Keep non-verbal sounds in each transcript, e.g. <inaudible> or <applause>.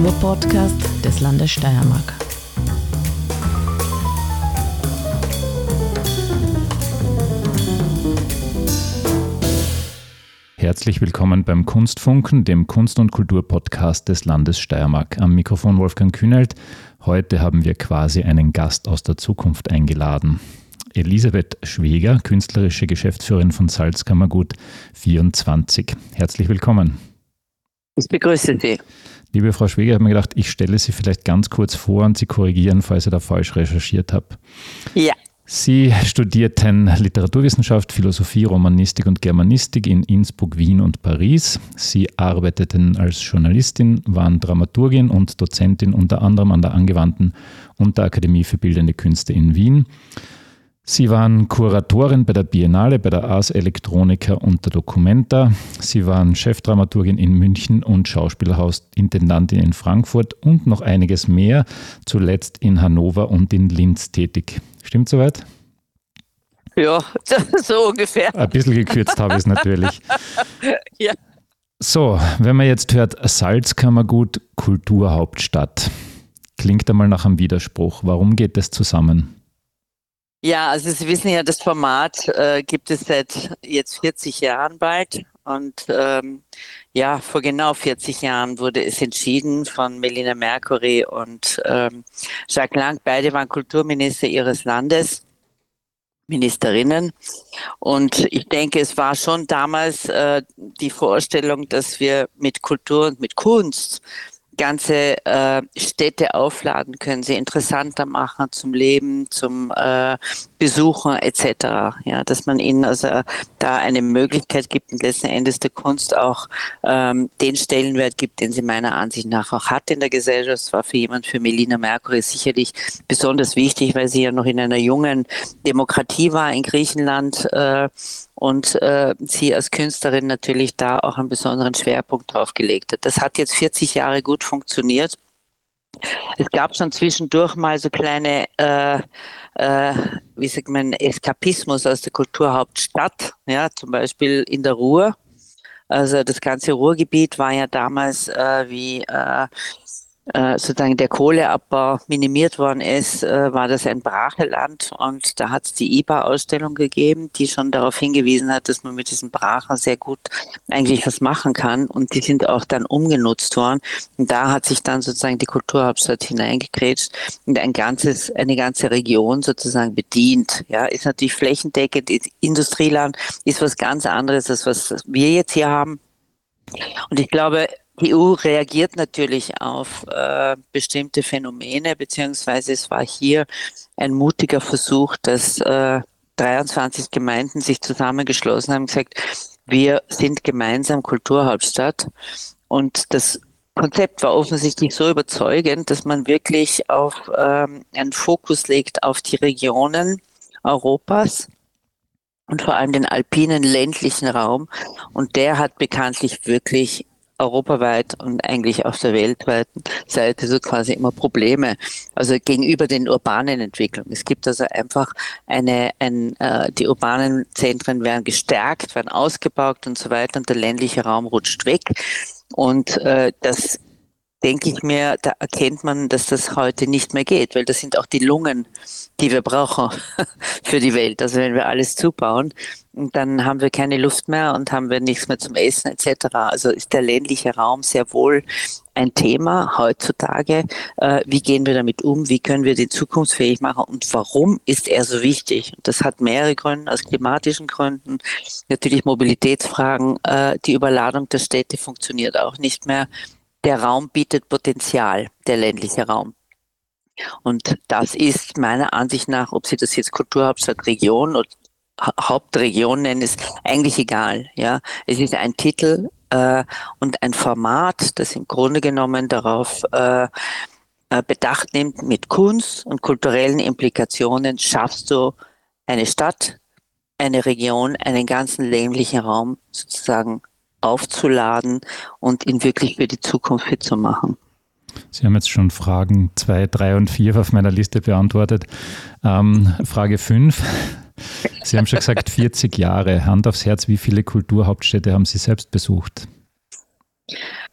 Kulturpodcast des Landes Steiermark. Herzlich willkommen beim Kunstfunken, dem Kunst- und Kulturpodcast des Landes Steiermark. Am Mikrofon Wolfgang Kühnelt. Heute haben wir quasi einen Gast aus der Zukunft eingeladen. Elisabeth Schweger, künstlerische Geschäftsführerin von Salzkammergut 24. Herzlich willkommen. Ich begrüße Sie. Liebe Frau Schweger, ich habe mir gedacht, ich stelle Sie vielleicht ganz kurz vor und Sie korrigieren, falls ich da falsch recherchiert habe. Ja. Sie studierten Literaturwissenschaft, Philosophie, Romanistik und Germanistik in Innsbruck, Wien und Paris. Sie arbeiteten als Journalistin, waren Dramaturgin und Dozentin unter anderem an der angewandten Unterakademie für Bildende Künste in Wien. Sie waren Kuratorin bei der Biennale, bei der Ars Electronica und der Documenta. Sie waren Chefdramaturgin in München und Schauspielhausintendantin in Frankfurt und noch einiges mehr, zuletzt in Hannover und in Linz tätig. Stimmt soweit? Ja, <laughs> so ungefähr. Ein bisschen gekürzt habe ich es natürlich. <laughs> ja. So, wenn man jetzt hört, Salzkammergut, Kulturhauptstadt, klingt einmal nach einem Widerspruch. Warum geht das zusammen? Ja, also Sie wissen ja, das Format äh, gibt es seit jetzt 40 Jahren bald. Und ähm, ja, vor genau 40 Jahren wurde es entschieden von Melina Mercury und ähm, Jacques Lang. Beide waren Kulturminister ihres Landes, Ministerinnen. Und ich denke, es war schon damals äh, die Vorstellung, dass wir mit Kultur und mit Kunst ganze äh, Städte aufladen können, sie interessanter machen zum Leben, zum äh, Besuchen etc. Ja, dass man ihnen also da eine Möglichkeit gibt und letzten Endes der Kunst auch ähm, den Stellenwert gibt, den sie meiner Ansicht nach auch hat in der Gesellschaft. Das war für jemand, für Melina Mercury sicherlich besonders wichtig, weil sie ja noch in einer jungen Demokratie war in Griechenland äh, und äh, sie als Künstlerin natürlich da auch einen besonderen Schwerpunkt drauf gelegt hat. Das hat jetzt 40 Jahre gut funktioniert. Es gab schon zwischendurch mal so kleine, äh, äh, wie sagt man, Eskapismus aus der Kulturhauptstadt, ja, zum Beispiel in der Ruhr. Also das ganze Ruhrgebiet war ja damals äh, wie äh, sozusagen der Kohleabbau minimiert worden ist, äh, war das ein Bracheland und da hat es die IBA-Ausstellung gegeben, die schon darauf hingewiesen hat, dass man mit diesen Brachen sehr gut eigentlich was machen kann und die sind auch dann umgenutzt worden und da hat sich dann sozusagen die Kulturhauptstadt hineingekrätscht und ein ganzes, eine ganze Region sozusagen bedient. Ja, ist natürlich flächendeckend, Industrieland ist was ganz anderes, als was wir jetzt hier haben. Und ich glaube, die EU reagiert natürlich auf äh, bestimmte Phänomene, beziehungsweise es war hier ein mutiger Versuch, dass äh, 23 Gemeinden sich zusammengeschlossen haben und gesagt, wir sind gemeinsam Kulturhauptstadt. Und das Konzept war offensichtlich so überzeugend, dass man wirklich auf ähm, einen Fokus legt auf die Regionen Europas und vor allem den alpinen ländlichen Raum. Und der hat bekanntlich wirklich europaweit und eigentlich auf der weltweiten Seite so quasi immer Probleme, also gegenüber den urbanen Entwicklungen. Es gibt also einfach eine, ein, äh, die urbanen Zentren werden gestärkt, werden ausgebaut und so weiter und der ländliche Raum rutscht weg. Und äh, das denke ich mir, da erkennt man, dass das heute nicht mehr geht, weil das sind auch die Lungen, die wir brauchen <laughs> für die Welt. Also wenn wir alles zubauen, dann haben wir keine Luft mehr und haben wir nichts mehr zum Essen etc. Also ist der ländliche Raum sehr wohl ein Thema heutzutage. Äh, wie gehen wir damit um? Wie können wir den zukunftsfähig machen? Und warum ist er so wichtig? Das hat mehrere Gründe, aus klimatischen Gründen, natürlich Mobilitätsfragen. Äh, die Überladung der Städte funktioniert auch nicht mehr der Raum bietet Potenzial, der ländliche Raum. Und das ist meiner Ansicht nach, ob Sie das jetzt Kulturhauptstadt Region oder Hauptregion nennen, ist eigentlich egal. Ja, es ist ein Titel äh, und ein Format, das im Grunde genommen darauf äh, äh Bedacht nimmt, mit Kunst und kulturellen Implikationen schaffst du eine Stadt, eine Region, einen ganzen ländlichen Raum sozusagen aufzuladen und ihn wirklich für die Zukunft fit zu machen. Sie haben jetzt schon Fragen 2, 3 und 4 auf meiner Liste beantwortet. Ähm, Frage 5. Sie haben schon gesagt, <laughs> 40 Jahre. Hand aufs Herz, wie viele Kulturhauptstädte haben Sie selbst besucht?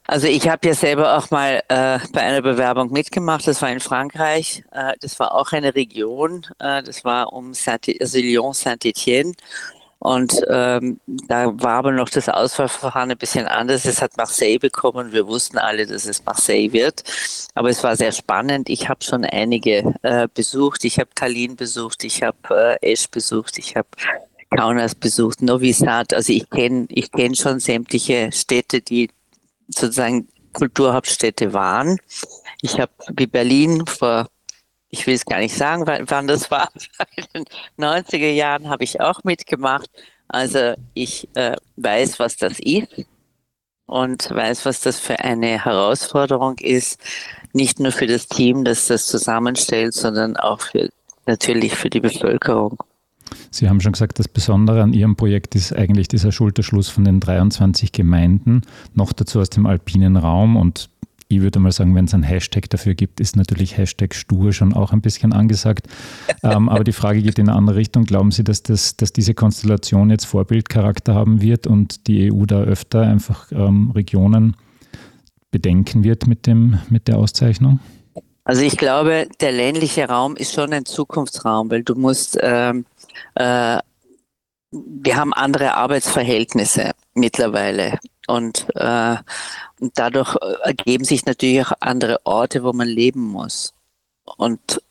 Also ich habe ja selber auch mal äh, bei einer Bewerbung mitgemacht. Das war in Frankreich. Äh, das war auch eine Region. Äh, das war um Saint also Lyon, Saint-Étienne. Und ähm, da war aber noch das Auswahlverfahren ein bisschen anders. Es hat Marseille bekommen. Wir wussten alle, dass es Marseille wird. Aber es war sehr spannend. Ich habe schon einige äh, besucht. Ich habe Tallinn besucht. Ich habe äh, Esch besucht. Ich habe Kaunas besucht, Novi Sad. Also ich kenne ich kenn schon sämtliche Städte, die sozusagen Kulturhauptstädte waren. Ich habe wie Berlin vor, ich will es gar nicht sagen, wann das war, <laughs> in den 90er Jahren habe ich auch mitgemacht. Also ich äh, weiß, was das ist und weiß, was das für eine Herausforderung ist, nicht nur für das Team, das das zusammenstellt, sondern auch für, natürlich für die Bevölkerung. Sie haben schon gesagt, das Besondere an Ihrem Projekt ist eigentlich dieser Schulterschluss von den 23 Gemeinden, noch dazu aus dem alpinen Raum. Und ich würde mal sagen, wenn es einen Hashtag dafür gibt, ist natürlich Hashtag Stur schon auch ein bisschen angesagt. ähm, aber die Frage geht in eine andere Richtung. Glauben Sie, dass, das, dass diese Konstellation jetzt Vorbildcharakter haben wird und die EU da öfter einfach ähm, Regionen bedenken wird mit, dem, mit der Auszeichnung? Also ich glaube, der ländliche Raum ist schon ein Zukunftsraum, weil du musst ähm, äh, wir haben andere Arbeitsverhältnisse mittlerweile und, äh, dadurch ergeben sich natürlich auch andere Orte, wo man leben muss. Und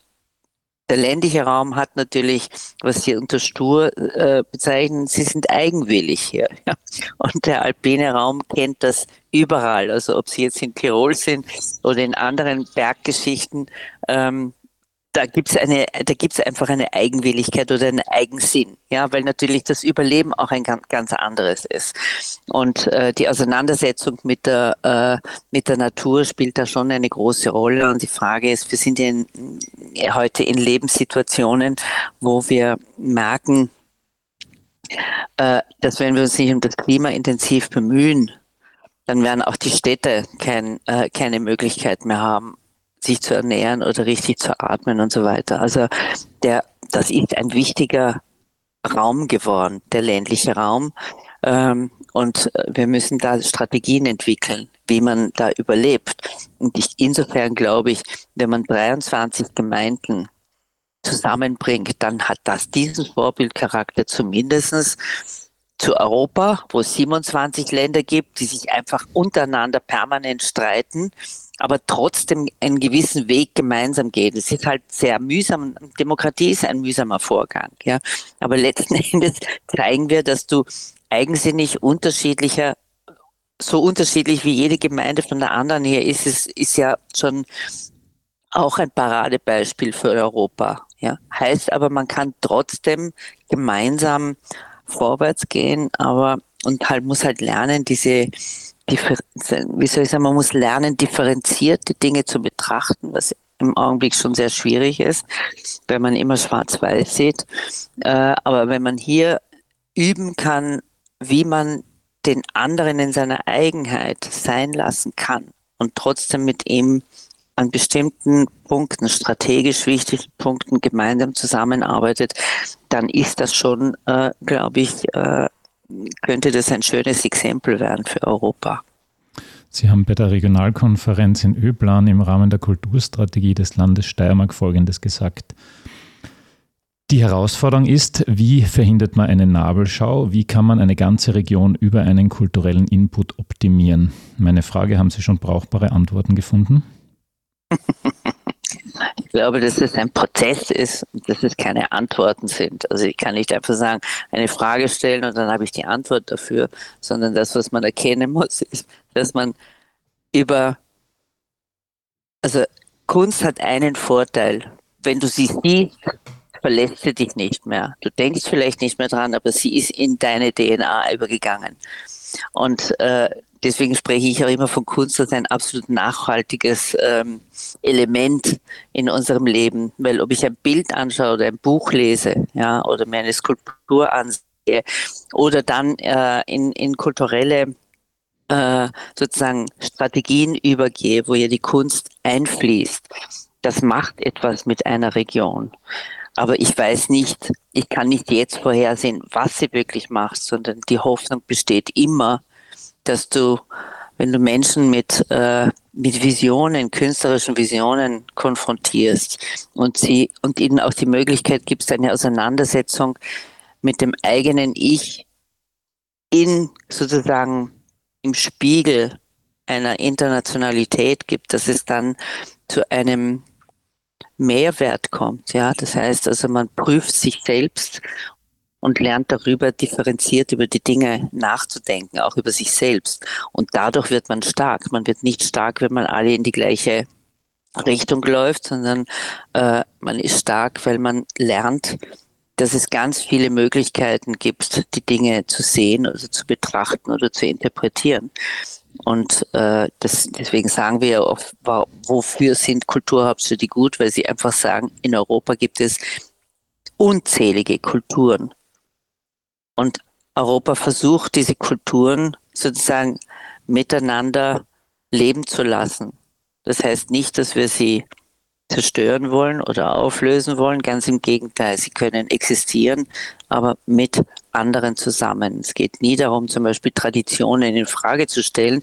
der ländliche Raum hat natürlich, was Sie unter stur äh, bezeichnen, sie sind eigenwillig hier. Ja. Und der alpine Raum kennt das überall. Also ob Sie jetzt in Tirol sind oder in anderen Berggeschichten, ähm, da gibt es eine, da gibt es einfach eine Eigenwilligkeit oder einen Eigensinn, ja, weil natürlich das Überleben auch ein ganz, ganz anderes ist. Und äh, die Auseinandersetzung mit der, äh, mit der Natur spielt da schon eine große Rolle. Und die Frage ist, wir sind in, heute in Lebenssituationen, wo wir merken, äh, dass wenn wir uns nicht um das Klima intensiv bemühen, dann werden auch die Städte kein, äh, keine Möglichkeit mehr haben, sich zu ernähren oder richtig zu atmen und so weiter. Also der, das ist ein wichtiger Raum geworden, der ländliche Raum. Ähm, und wir müssen da Strategien entwickeln, wie man da überlebt. Und ich, insofern glaube ich, wenn man 23 Gemeinden zusammenbringt, dann hat das diesen Vorbildcharakter zumindestens zu Europa, wo es 27 Länder gibt, die sich einfach untereinander permanent streiten aber trotzdem einen gewissen Weg gemeinsam geht. Es ist halt sehr mühsam. Demokratie ist ein mühsamer Vorgang, ja. Aber letzten <laughs> Endes zeigen wir, dass du eigensinnig unterschiedlicher, so unterschiedlich wie jede Gemeinde von der anderen hier ist, ist, ist ja schon auch ein Paradebeispiel für Europa, ja. Heißt aber, man kann trotzdem gemeinsam vorwärts gehen, aber und halt muss halt lernen, diese wie soll ich sagen, man muss lernen, differenzierte Dinge zu betrachten, was im Augenblick schon sehr schwierig ist, wenn man immer schwarz-weiß sieht. Äh, aber wenn man hier üben kann, wie man den anderen in seiner Eigenheit sein lassen kann und trotzdem mit ihm an bestimmten Punkten, strategisch wichtigen Punkten gemeinsam zusammenarbeitet, dann ist das schon, äh, glaube ich, äh, könnte das ein schönes Exempel werden für Europa. Sie haben bei der Regionalkonferenz in Öplan im Rahmen der Kulturstrategie des Landes Steiermark Folgendes gesagt. Die Herausforderung ist, wie verhindert man eine Nabelschau? Wie kann man eine ganze Region über einen kulturellen Input optimieren? Meine Frage, haben Sie schon brauchbare Antworten gefunden? <laughs> Ich glaube, dass es ein Prozess ist und dass es keine Antworten sind. Also ich kann nicht einfach sagen, eine Frage stellen und dann habe ich die Antwort dafür, sondern das, was man erkennen muss, ist, dass man über, also Kunst hat einen Vorteil. Wenn du sie siehst, verlässt sie dich nicht mehr. Du denkst vielleicht nicht mehr dran, aber sie ist in deine DNA übergegangen. Und äh, deswegen spreche ich auch immer von Kunst als ein absolut nachhaltiges ähm, Element in unserem Leben. Weil ob ich ein Bild anschaue oder ein Buch lese, ja, oder mir eine Skulptur ansehe oder dann äh, in, in kulturelle äh, sozusagen Strategien übergehe, wo ja die Kunst einfließt, das macht etwas mit einer Region. Aber ich weiß nicht, ich kann nicht jetzt vorhersehen, was sie wirklich macht, sondern die Hoffnung besteht immer, dass du wenn du Menschen mit, äh, mit Visionen, künstlerischen Visionen konfrontierst und sie und ihnen auch die Möglichkeit gibst, eine Auseinandersetzung mit dem eigenen Ich in sozusagen im Spiegel einer Internationalität gibt, dass es dann zu einem Mehrwert kommt. Ja, das heißt also, man prüft sich selbst und lernt darüber differenziert über die Dinge nachzudenken, auch über sich selbst. Und dadurch wird man stark. Man wird nicht stark, wenn man alle in die gleiche Richtung läuft, sondern äh, man ist stark, weil man lernt, dass es ganz viele Möglichkeiten gibt, die Dinge zu sehen oder zu betrachten oder zu interpretieren. Und äh, das, deswegen sagen wir ja oft, wofür sind Kulturhauptstädte gut? Weil sie einfach sagen, in Europa gibt es unzählige Kulturen. Und Europa versucht, diese Kulturen sozusagen miteinander leben zu lassen. Das heißt nicht, dass wir sie zerstören wollen oder auflösen wollen. Ganz im Gegenteil, sie können existieren, aber mit anderen zusammen. Es geht nie darum, zum Beispiel Traditionen in Frage zu stellen.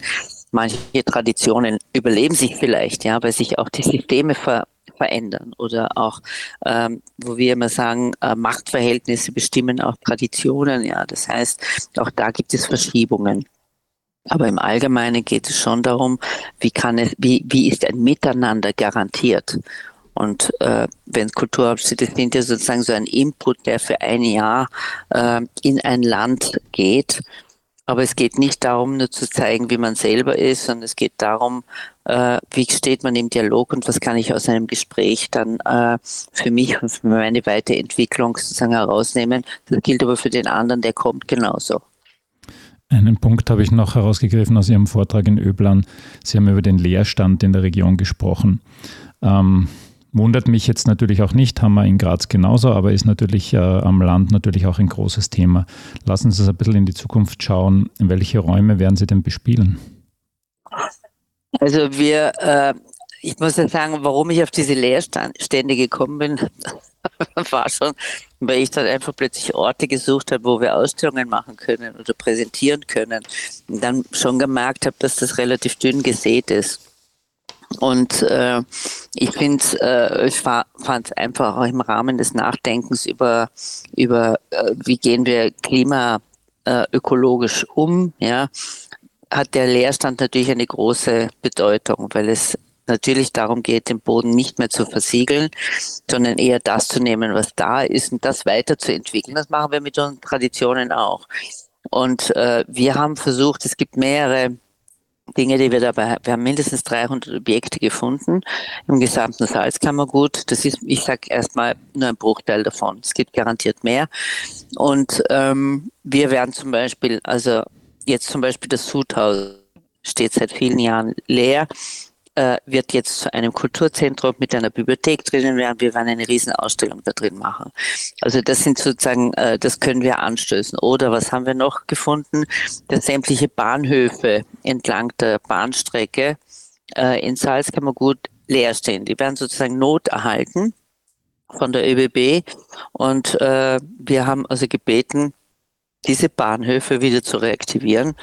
Manche Traditionen überleben sich vielleicht, ja, weil sich auch die Systeme ver verändern oder auch, ähm, wo wir immer sagen, äh, Machtverhältnisse bestimmen auch Traditionen. Ja, das heißt, auch da gibt es Verschiebungen. Aber im Allgemeinen geht es schon darum, wie kann es, wie, wie ist ein Miteinander garantiert? Und äh, wenn Kulturhauptstädte sind ja sozusagen so ein Input, der für ein Jahr äh, in ein Land geht. Aber es geht nicht darum, nur zu zeigen, wie man selber ist, sondern es geht darum, äh, wie steht man im Dialog und was kann ich aus einem Gespräch dann äh, für mich und für meine Weiterentwicklung sozusagen herausnehmen. Das gilt aber für den anderen, der kommt genauso. Einen Punkt habe ich noch herausgegriffen aus Ihrem Vortrag in Öblan. Sie haben über den Leerstand in der Region gesprochen. Ähm, wundert mich jetzt natürlich auch nicht, haben wir in Graz genauso, aber ist natürlich äh, am Land natürlich auch ein großes Thema. Lassen Sie uns ein bisschen in die Zukunft schauen. Welche Räume werden Sie denn bespielen? Also wir, äh, ich muss ja sagen, warum ich auf diese Leerstände gekommen bin, <laughs> war schon, weil ich dann einfach plötzlich Orte gesucht habe, wo wir Ausstellungen machen können oder präsentieren können. Und dann schon gemerkt habe, dass das relativ dünn gesät ist. Und äh, ich finde, äh, ich fand es einfach auch im Rahmen des Nachdenkens über, über äh, wie gehen wir klimaökologisch um, ja, hat der Leerstand natürlich eine große Bedeutung, weil es natürlich darum geht, den Boden nicht mehr zu versiegeln, sondern eher das zu nehmen, was da ist und das weiterzuentwickeln. Das machen wir mit unseren Traditionen auch. Und äh, wir haben versucht, es gibt mehrere Dinge, die wir dabei, wir haben mindestens 300 Objekte gefunden im gesamten Salzkammergut. Das ist, ich sage erstmal nur ein Bruchteil davon. Es gibt garantiert mehr. Und ähm, wir werden zum Beispiel, also jetzt zum Beispiel das Sudhaus steht seit vielen Jahren leer äh, wird jetzt zu einem Kulturzentrum mit einer Bibliothek drinnen werden. Wir werden eine Riesenausstellung da drin machen. Also das sind sozusagen, äh, das können wir anstößen. Oder was haben wir noch gefunden? Dass sämtliche Bahnhöfe entlang der Bahnstrecke äh, in Salzkammergut leer stehen. Die werden sozusagen noterhalten von der ÖBB. Und äh, wir haben also gebeten, diese Bahnhöfe wieder zu reaktivieren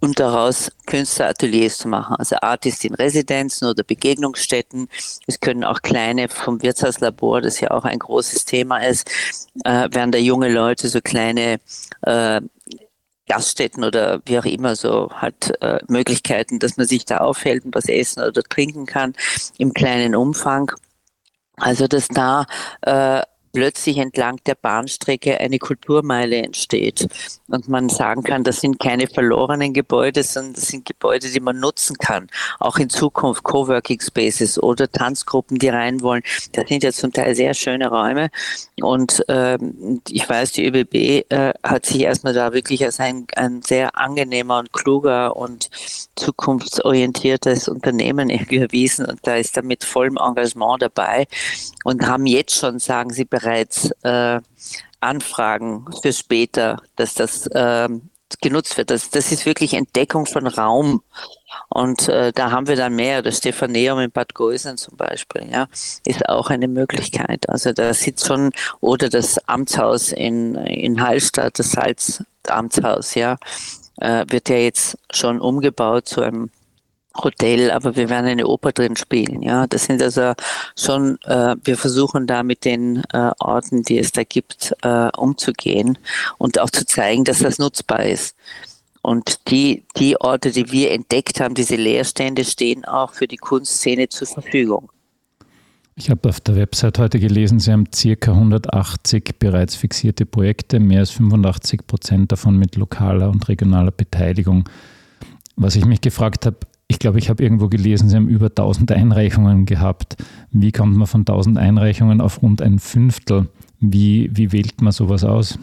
und daraus Künstlerateliers zu machen, also Artist in Residenzen oder Begegnungsstätten. Es können auch kleine vom Wirtshauslabor, das ja auch ein großes Thema ist, äh, werden da junge Leute so kleine äh, Gaststätten oder wie auch immer so halt äh, Möglichkeiten, dass man sich da aufhält und was essen oder trinken kann im kleinen Umfang. Also dass da äh, plötzlich entlang der Bahnstrecke eine Kulturmeile entsteht und man sagen kann, das sind keine verlorenen Gebäude, sondern das sind Gebäude, die man nutzen kann. Auch in Zukunft Coworking Spaces oder Tanzgruppen, die rein wollen. Das sind ja zum Teil sehr schöne Räume und ähm, ich weiß, die ÖBB äh, hat sich erstmal da wirklich als ein, ein sehr angenehmer und kluger und zukunftsorientiertes Unternehmen erwiesen und da ist er mit vollem Engagement dabei und haben jetzt schon, sagen sie bereits, äh, Anfragen für später, dass das äh, genutzt wird. Das, das ist wirklich Entdeckung von Raum. Und äh, da haben wir dann mehr. Das Stephaneum in Bad Gäusern zum Beispiel, ja, ist auch eine Möglichkeit. Also da sitzt schon, oder das Amtshaus in, in Hallstatt, das Salzamtshaus, ja. äh, wird ja jetzt schon umgebaut zu einem Hotel, aber wir werden eine Oper drin spielen. Ja, das sind also schon, äh, wir versuchen da mit den äh, Orten, die es da gibt, äh, umzugehen und auch zu zeigen, dass das nutzbar ist. Und die, die Orte, die wir entdeckt haben, diese Leerstände, stehen auch für die Kunstszene zur Verfügung. Ich habe auf der Website heute gelesen, Sie haben circa 180 bereits fixierte Projekte, mehr als 85 Prozent davon mit lokaler und regionaler Beteiligung. Was ich mich gefragt habe, ich glaube, ich habe irgendwo gelesen, Sie haben über 1000 Einreichungen gehabt. Wie kommt man von 1000 Einreichungen auf rund ein Fünftel? Wie, wie wählt man sowas aus?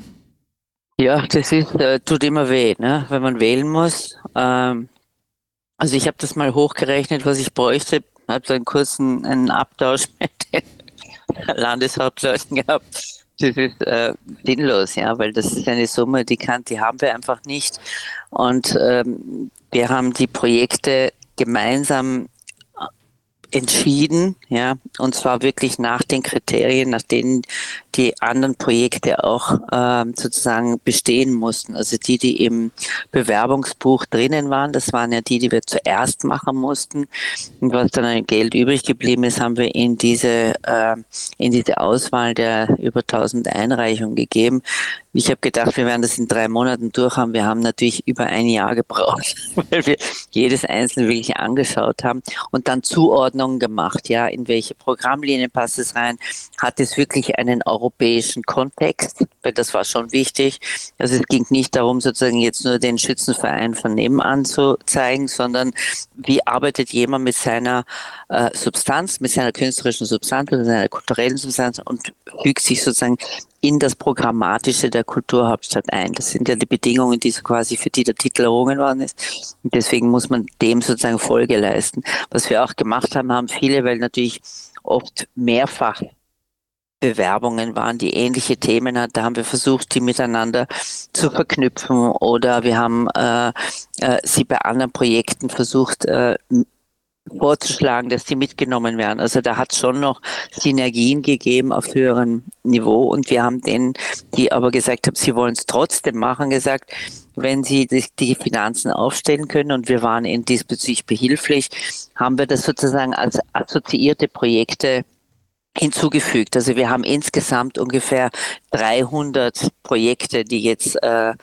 Ja, das ist, äh, tut immer weh, ne? wenn man wählen muss. Ähm, also ich habe das mal hochgerechnet, was ich bräuchte, habe so einen kurzen einen Abtausch <laughs> mit den Landeshauptleuten gehabt. Das ist äh, sinnlos, ja, weil das ist eine Summe, die kann, die haben wir einfach nicht. Und ähm, wir haben die Projekte gemeinsam entschieden, ja, und zwar wirklich nach den Kriterien, nach denen die anderen Projekte auch ähm, sozusagen bestehen mussten. Also die, die im Bewerbungsbuch drinnen waren, das waren ja die, die wir zuerst machen mussten. Und was dann an Geld übrig geblieben ist, haben wir in diese, äh, in diese Auswahl der über 1000 Einreichungen gegeben. Ich habe gedacht, wir werden das in drei Monaten durch haben. Wir haben natürlich über ein Jahr gebraucht, <laughs> weil wir jedes einzelne wirklich angeschaut haben und dann Zuordnungen gemacht. Ja, in welche Programmlinien passt es rein? Hat es wirklich einen europäischen Kontext? Weil das war schon wichtig. Also es ging nicht darum, sozusagen jetzt nur den Schützenverein von nebenan zu zeigen, sondern wie arbeitet jemand mit seiner äh, Substanz, mit seiner künstlerischen Substanz, mit seiner kulturellen Substanz und fügt sich sozusagen in das Programmatische der Kulturhauptstadt ein. Das sind ja die Bedingungen, die so quasi für die der Titel errungen worden ist. Und deswegen muss man dem sozusagen Folge leisten. Was wir auch gemacht haben, haben viele, weil natürlich oft mehrfach Bewerbungen waren, die ähnliche Themen hatten. Da haben wir versucht, die miteinander zu verknüpfen oder wir haben äh, äh, sie bei anderen Projekten versucht, äh, vorzuschlagen, dass die mitgenommen werden. Also da hat es schon noch Synergien gegeben auf höherem Niveau und wir haben denen, die aber gesagt haben, sie wollen es trotzdem machen, gesagt, wenn sie die, Finanzen aufstellen können und wir waren in diesbezüglich behilflich, haben wir das sozusagen als assoziierte Projekte hinzugefügt. Also wir haben insgesamt ungefähr 300 Projekte, die jetzt äh,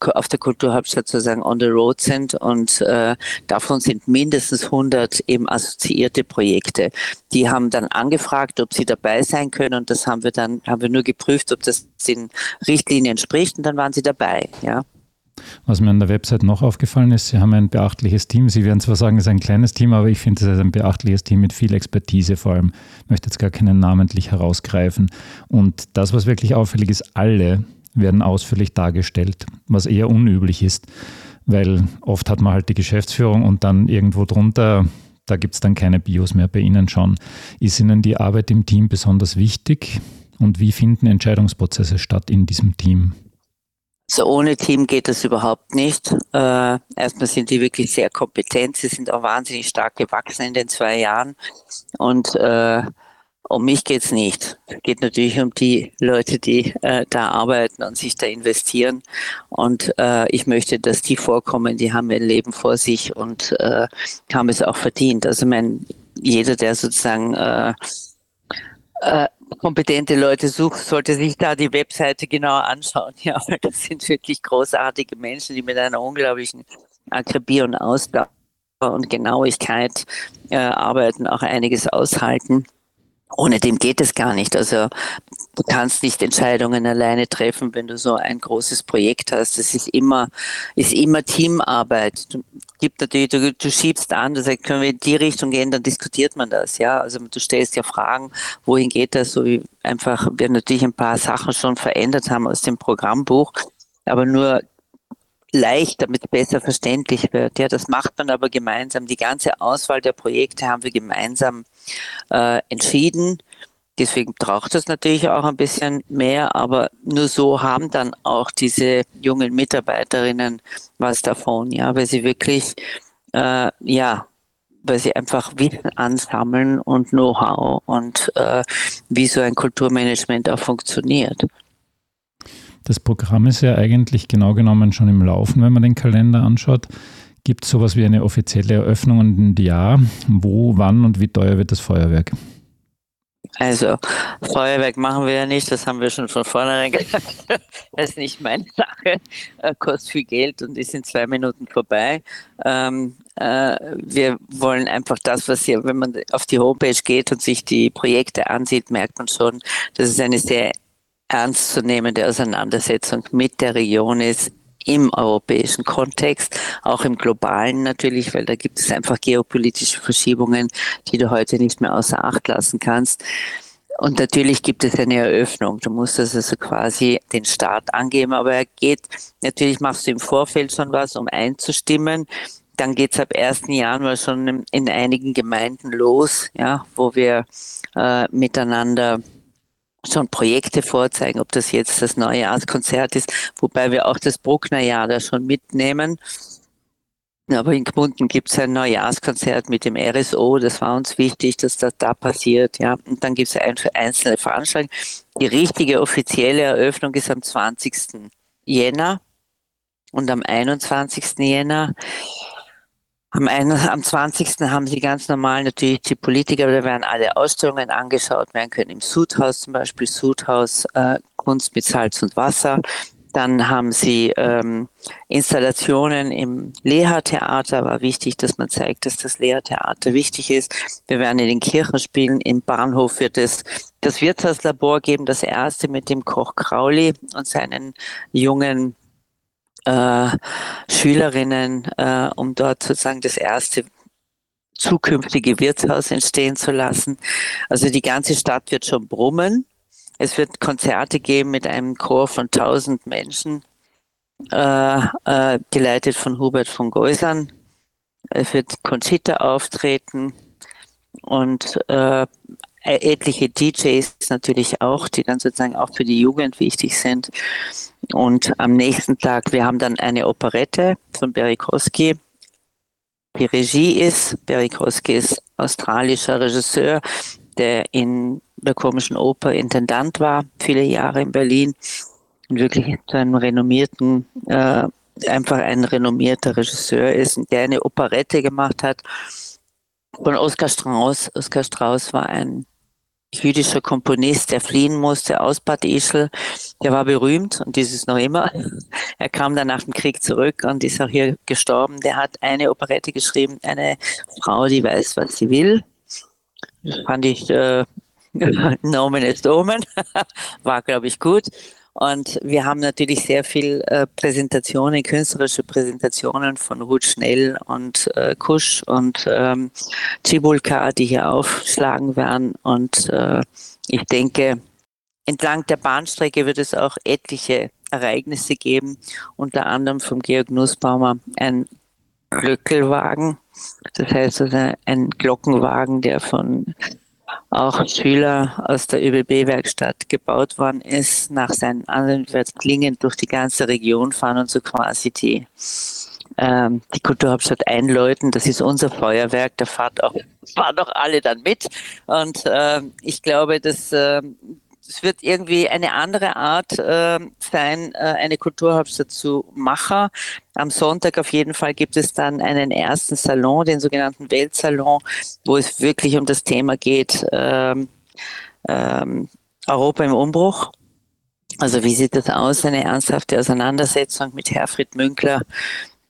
auf der Kulturhauptstadt sozusagen on the road sind und äh, davon sind mindestens 100 eben assoziierte Projekte. Die haben dann angefragt, ob sie dabei sein können und das haben wir dann, haben wir nur geprüft, ob das den Richtlinien entspricht und dann waren sie dabei, ja. Was mir an der Website noch aufgefallen ist, Sie haben ein beachtliches Team. Sie werden zwar sagen, es ist ein kleines Team, aber ich finde, es ist ein beachtliches Team mit viel Expertise vor allem. Ich möchte jetzt gar keinen namentlich herausgreifen. Und das, was wirklich auffällig ist, alle werden ausführlich dargestellt, was eher unüblich ist, weil oft hat man halt die Geschäftsführung und dann irgendwo drunter, da gibt es dann keine Bios mehr bei Ihnen schon. Ist Ihnen die Arbeit im Team besonders wichtig? Und wie finden Entscheidungsprozesse statt in diesem Team? So ohne Team geht das überhaupt nicht. Äh, erstmal sind die wirklich sehr kompetent. Sie sind auch wahnsinnig stark gewachsen in den zwei Jahren. Und äh, um mich geht's nicht. Es geht natürlich um die Leute, die äh, da arbeiten und sich da investieren. Und äh, ich möchte, dass die vorkommen, die haben ihr Leben vor sich und äh, haben es auch verdient. Also mein, jeder, der sozusagen äh, äh, kompetente Leute sucht, sollte sich da die Webseite genauer anschauen. <laughs> Ja, weil das sind wirklich großartige Menschen, die mit einer unglaublichen Akribie und Ausdauer und Genauigkeit äh, arbeiten, auch einiges aushalten. Ohne dem geht es gar nicht. Also du kannst nicht Entscheidungen alleine treffen, wenn du so ein großes Projekt hast. Das ist immer, ist immer Teamarbeit. Du, gibt natürlich, du, du schiebst an, du sagst, können wir in die Richtung gehen, dann diskutiert man das, ja. Also du stellst ja Fragen, wohin geht das, so wie einfach wir natürlich ein paar Sachen schon verändert haben aus dem Programmbuch, aber nur leicht, damit es besser verständlich wird. Ja, das macht man aber gemeinsam. Die ganze Auswahl der Projekte haben wir gemeinsam äh, entschieden. Deswegen braucht es natürlich auch ein bisschen mehr, aber nur so haben dann auch diese jungen Mitarbeiterinnen was davon, ja, weil sie wirklich, äh, ja, weil sie einfach Wissen ansammeln und Know-how und äh, wie so ein Kulturmanagement auch funktioniert. Das Programm ist ja eigentlich genau genommen schon im Laufen, wenn man den Kalender anschaut. Gibt es sowas wie eine offizielle Eröffnung in dem Jahr? Wo, wann und wie teuer wird das Feuerwerk? Also Feuerwerk machen wir ja nicht, das haben wir schon von vornherein <laughs> gesagt. Das ist nicht meine Sache, äh, kostet viel Geld und ist in zwei Minuten vorbei. Ähm, äh, wir wollen einfach das, was hier, wenn man auf die Homepage geht und sich die Projekte ansieht, merkt man schon, dass es eine sehr ernstzunehmende Auseinandersetzung mit der Region ist im europäischen Kontext, auch im globalen natürlich, weil da gibt es einfach geopolitische Verschiebungen, die du heute nicht mehr außer Acht lassen kannst. Und natürlich gibt es eine Eröffnung. Du musst das also quasi den Start angeben, aber er geht, natürlich machst du im Vorfeld schon was, um einzustimmen. Dann geht es ab 1. Januar schon in, in, einigen Gemeinden los, ja, wo wir äh, miteinander schon Projekte vorzeigen, ob das jetzt das Neujahrskonzert ist, wobei wir auch das Brucknerjahr da schon mitnehmen. Aber in Gmunden gibt es ein Neujahrskonzert mit dem RSO. Das war uns wichtig, dass das da passiert. Ja. Und dann gibt es ein, einzelne Veranstaltungen. Die richtige offizielle Eröffnung ist am 20. Jänner und am 21. Jänner. Am, einen, am 20. haben sie ganz normal natürlich die Politiker, da werden alle Ausstellungen angeschaut werden können. Im Sudhaus zum Beispiel, Sudhaus, äh, Kunst mit Salz und Wasser. Dann haben sie ähm, Installationen im Leha-Theater. War wichtig, dass man zeigt, dass das Leha-Theater wichtig ist. Wir werden in den Kirchen spielen. Im Bahnhof wird es das Wirtshauslabor geben, das erste mit dem Koch Krauli und seinen jungen äh, Schülerinnen, äh, um dort sozusagen das erste zukünftige Wirtshaus entstehen zu lassen. Also die ganze Stadt wird schon brummen. Es wird Konzerte geben mit einem Chor von tausend Menschen, äh, äh, geleitet von Hubert von Geusern. Es wird Conchita auftreten und äh, etliche DJs natürlich auch, die dann sozusagen auch für die Jugend wichtig sind. Und am nächsten Tag, wir haben dann eine Operette von Berikowski. Die Regie ist, Berikowski ist australischer Regisseur, der in der komischen Oper Intendant war, viele Jahre in Berlin und wirklich zu einem renommierten, äh, einfach ein renommierter Regisseur ist, der eine Operette gemacht hat von Oskar Strauß. Oskar Strauß war ein jüdischer Komponist, der fliehen musste aus Bad Ischl. Der war berühmt und das ist noch immer. <laughs> Er kam dann nach dem Krieg zurück und ist auch hier gestorben. Der hat eine Operette geschrieben, eine Frau, die weiß, was sie will. Fand ich äh, <laughs> Nomen ist Omen. <laughs> War, glaube ich, gut. Und wir haben natürlich sehr viel äh, Präsentationen, künstlerische Präsentationen von Ruth Schnell und äh, Kusch und ähm, die hier aufschlagen werden. Und äh, ich denke, entlang der Bahnstrecke wird es auch etliche Ereignisse geben, unter anderem vom Georg Nussbaumer ein Glöckelwagen. Das heißt, also ein Glockenwagen, der von auch Schüler aus der ÖBB-Werkstatt gebaut worden ist, nach seinen Anwendungen wird klingend durch die ganze Region fahren und so quasi die, ähm, die Kulturhauptstadt einläuten. Das ist unser Feuerwerk, da fahren auch alle dann mit. Und äh, ich glaube, dass äh, es wird irgendwie eine andere Art äh, sein, äh, eine Kulturhauptstadt zu machen. Am Sonntag auf jeden Fall gibt es dann einen ersten Salon, den sogenannten Weltsalon, wo es wirklich um das Thema geht, ähm, ähm, Europa im Umbruch. Also wie sieht das aus? Eine ernsthafte Auseinandersetzung mit Herfried Münkler,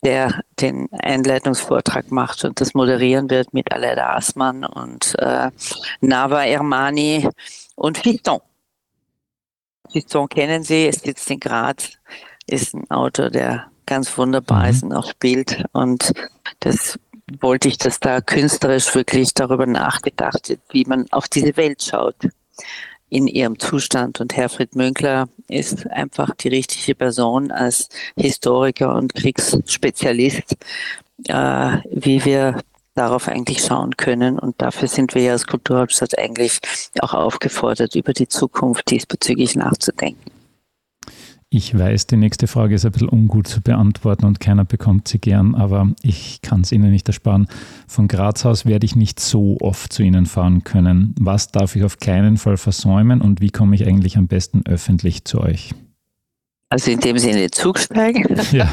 der den Einleitungsvortrag macht und das moderieren wird mit Aleida Aßmann und äh, Nava Ermani und Fiton. Fiston kennen Sie, es sitzt in Graz, ist ein Autor, der ganz wunderbar mhm. ist und auch spielt. Und das wollte ich, dass da künstlerisch wirklich darüber nachgedacht wird, wie man auf diese Welt schaut in ihrem Zustand. Und Herfried Münkler ist einfach die richtige Person als Historiker und Kriegsspezialist, äh, wie wir darauf eigentlich schauen können. Und dafür sind wir ja als Kulturhauptstadt eigentlich auch aufgefordert, über die Zukunft diesbezüglich nachzudenken. Ich weiß, die nächste Frage ist ein bisschen ungut zu beantworten und keiner bekommt sie gern, aber ich kann es Ihnen nicht ersparen. Von Graz aus werde ich nicht so oft zu Ihnen fahren können. Was darf ich auf keinen Fall versäumen und wie komme ich eigentlich am besten öffentlich zu euch? Also indem sie in den Zug steigen Ja.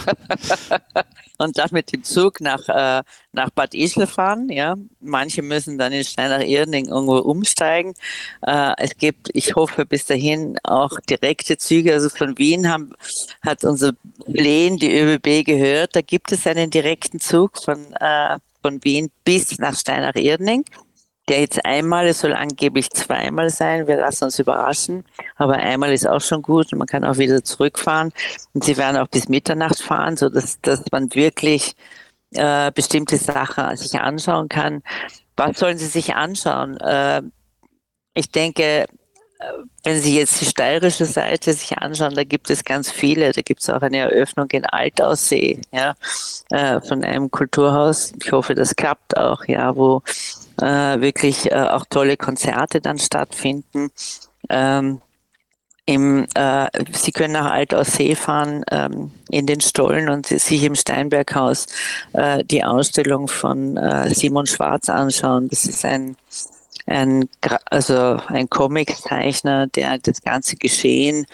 <laughs> und dann mit dem Zug nach, äh, nach Bad Ischl fahren. Ja, manche müssen dann in Steinach-Irding irgendwo umsteigen. Äh, es gibt, ich hoffe, bis dahin auch direkte Züge. Also von Wien haben, hat unser Lehn die ÖBB gehört. Da gibt es einen direkten Zug von, äh, von Wien bis nach Steinach-Irding der jetzt einmal, es soll angeblich zweimal sein, wir lassen uns überraschen, aber einmal ist auch schon gut und man kann auch wieder zurückfahren und sie werden auch bis Mitternacht fahren, so dass, dass man wirklich äh, bestimmte Sachen sich anschauen kann. Was sollen sie sich anschauen? Äh, ich denke, äh, wenn Sie jetzt die steirische Seite sich anschauen, da gibt es ganz viele. Da gibt es auch eine Eröffnung in Altaussee, ja, äh, von einem Kulturhaus. Ich hoffe, das klappt auch, ja, wo äh, wirklich äh, auch tolle Konzerte dann stattfinden. Ähm, im, äh, Sie können nach Altaussee fahren ähm, in den Stollen und sich im Steinberghaus äh, die Ausstellung von äh, Simon Schwarz anschauen. Das ist ein, ein also ein Comiczeichner, der das ganze Geschehen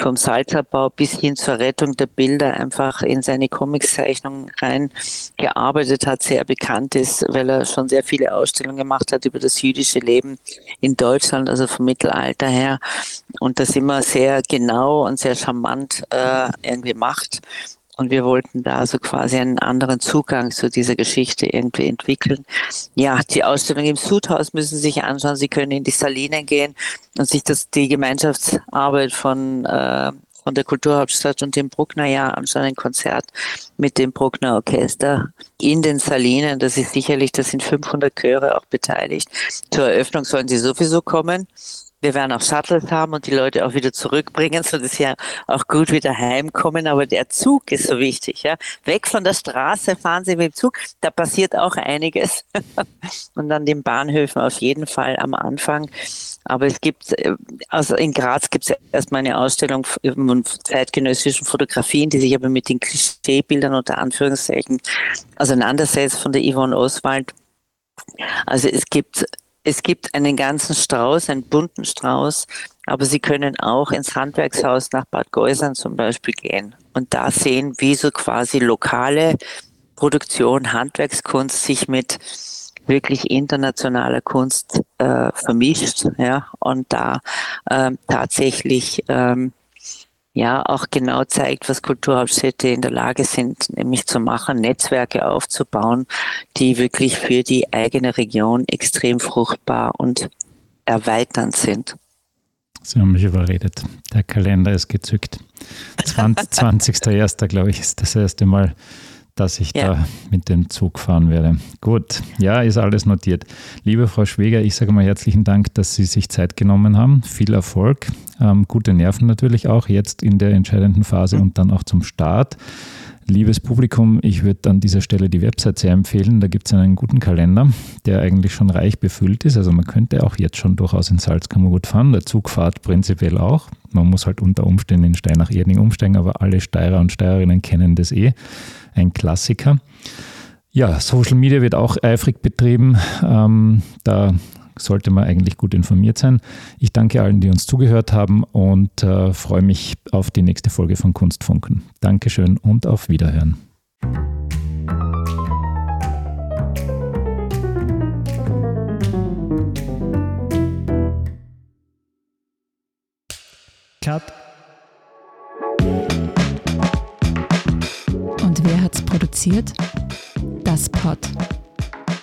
vom Salzabbau bis hin zur Rettung der Bilder einfach in seine Comicszeichnung reingearbeitet hat, sehr bekannt ist, weil er schon sehr viele Ausstellungen gemacht hat über das jüdische Leben in Deutschland, also vom Mittelalter her. Und das immer sehr genau und sehr charmant äh, irgendwie macht. Und wir wollten da so quasi einen anderen Zugang zu dieser Geschichte irgendwie entwickeln. Ja, die Ausstellung im Sudhaus müssen Sie sich anschauen. Sie können in die Salinen gehen und sich das, die Gemeinschaftsarbeit von, äh, von der Kulturhauptstadt und dem Bruckner Jahr anschauen. Ein Konzert mit dem Bruckner Orchester in den Salinen. Das ist sicherlich, da sind 500 Chöre auch beteiligt. Zur Eröffnung sollen Sie sowieso kommen wir werden auch Shuttles haben und die Leute auch wieder zurückbringen, so dass sie ja auch gut wieder heimkommen. Aber der Zug ist so wichtig, ja. Weg von der Straße fahren Sie mit dem Zug, da passiert auch einiges. <laughs> und an den Bahnhöfen auf jeden Fall am Anfang. Aber es gibt, äh, also in Graz gibt es erstmal eine Ausstellung von zeitgenössischen Fotografien, die sich aber mit den Klischeebildern unter Anführungszeichen auseinandersetzt von der Yvonne Oswald. Also es gibt es gibt einen ganzen Strauß, einen bunten Strauß, aber Sie können auch ins Handwerkshaus nach Bad Geusern zum Beispiel gehen und da sehen, wie so quasi lokale Produktion, Handwerkskunst sich mit wirklich internationaler Kunst äh, vermischt, ja, und da ähm, tatsächlich ähm, ja auch genau zeigt, was Kulturhauptstädte in der Lage sind, nämlich zu machen, Netzwerke aufzubauen, die wirklich für die eigene Region extrem fruchtbar und erweiternd sind. Sie haben mich überredet. Der Kalender ist gezückt. 20. 20.01. glaube ich, ist das erste Mal dass ich ja. da mit dem Zug fahren werde. Gut, ja, ist alles notiert. Liebe Frau Schweger, ich sage mal herzlichen Dank, dass Sie sich Zeit genommen haben. Viel Erfolg, ähm, gute Nerven natürlich auch jetzt in der entscheidenden Phase mhm. und dann auch zum Start. Liebes Publikum, ich würde an dieser Stelle die Website sehr empfehlen. Da gibt es einen guten Kalender, der eigentlich schon reich befüllt ist. Also man könnte auch jetzt schon durchaus in Salzkammergut fahren. Der Zug fahrt prinzipiell auch. Man muss halt unter Umständen in Steinach-Erding umsteigen, aber alle Steirer und Steirerinnen kennen das eh ein Klassiker. Ja, Social Media wird auch eifrig betrieben. Ähm, da sollte man eigentlich gut informiert sein. Ich danke allen, die uns zugehört haben und äh, freue mich auf die nächste Folge von Kunstfunken. Dankeschön und auf Wiederhören. Cut. wer hat's produziert? Das Pod.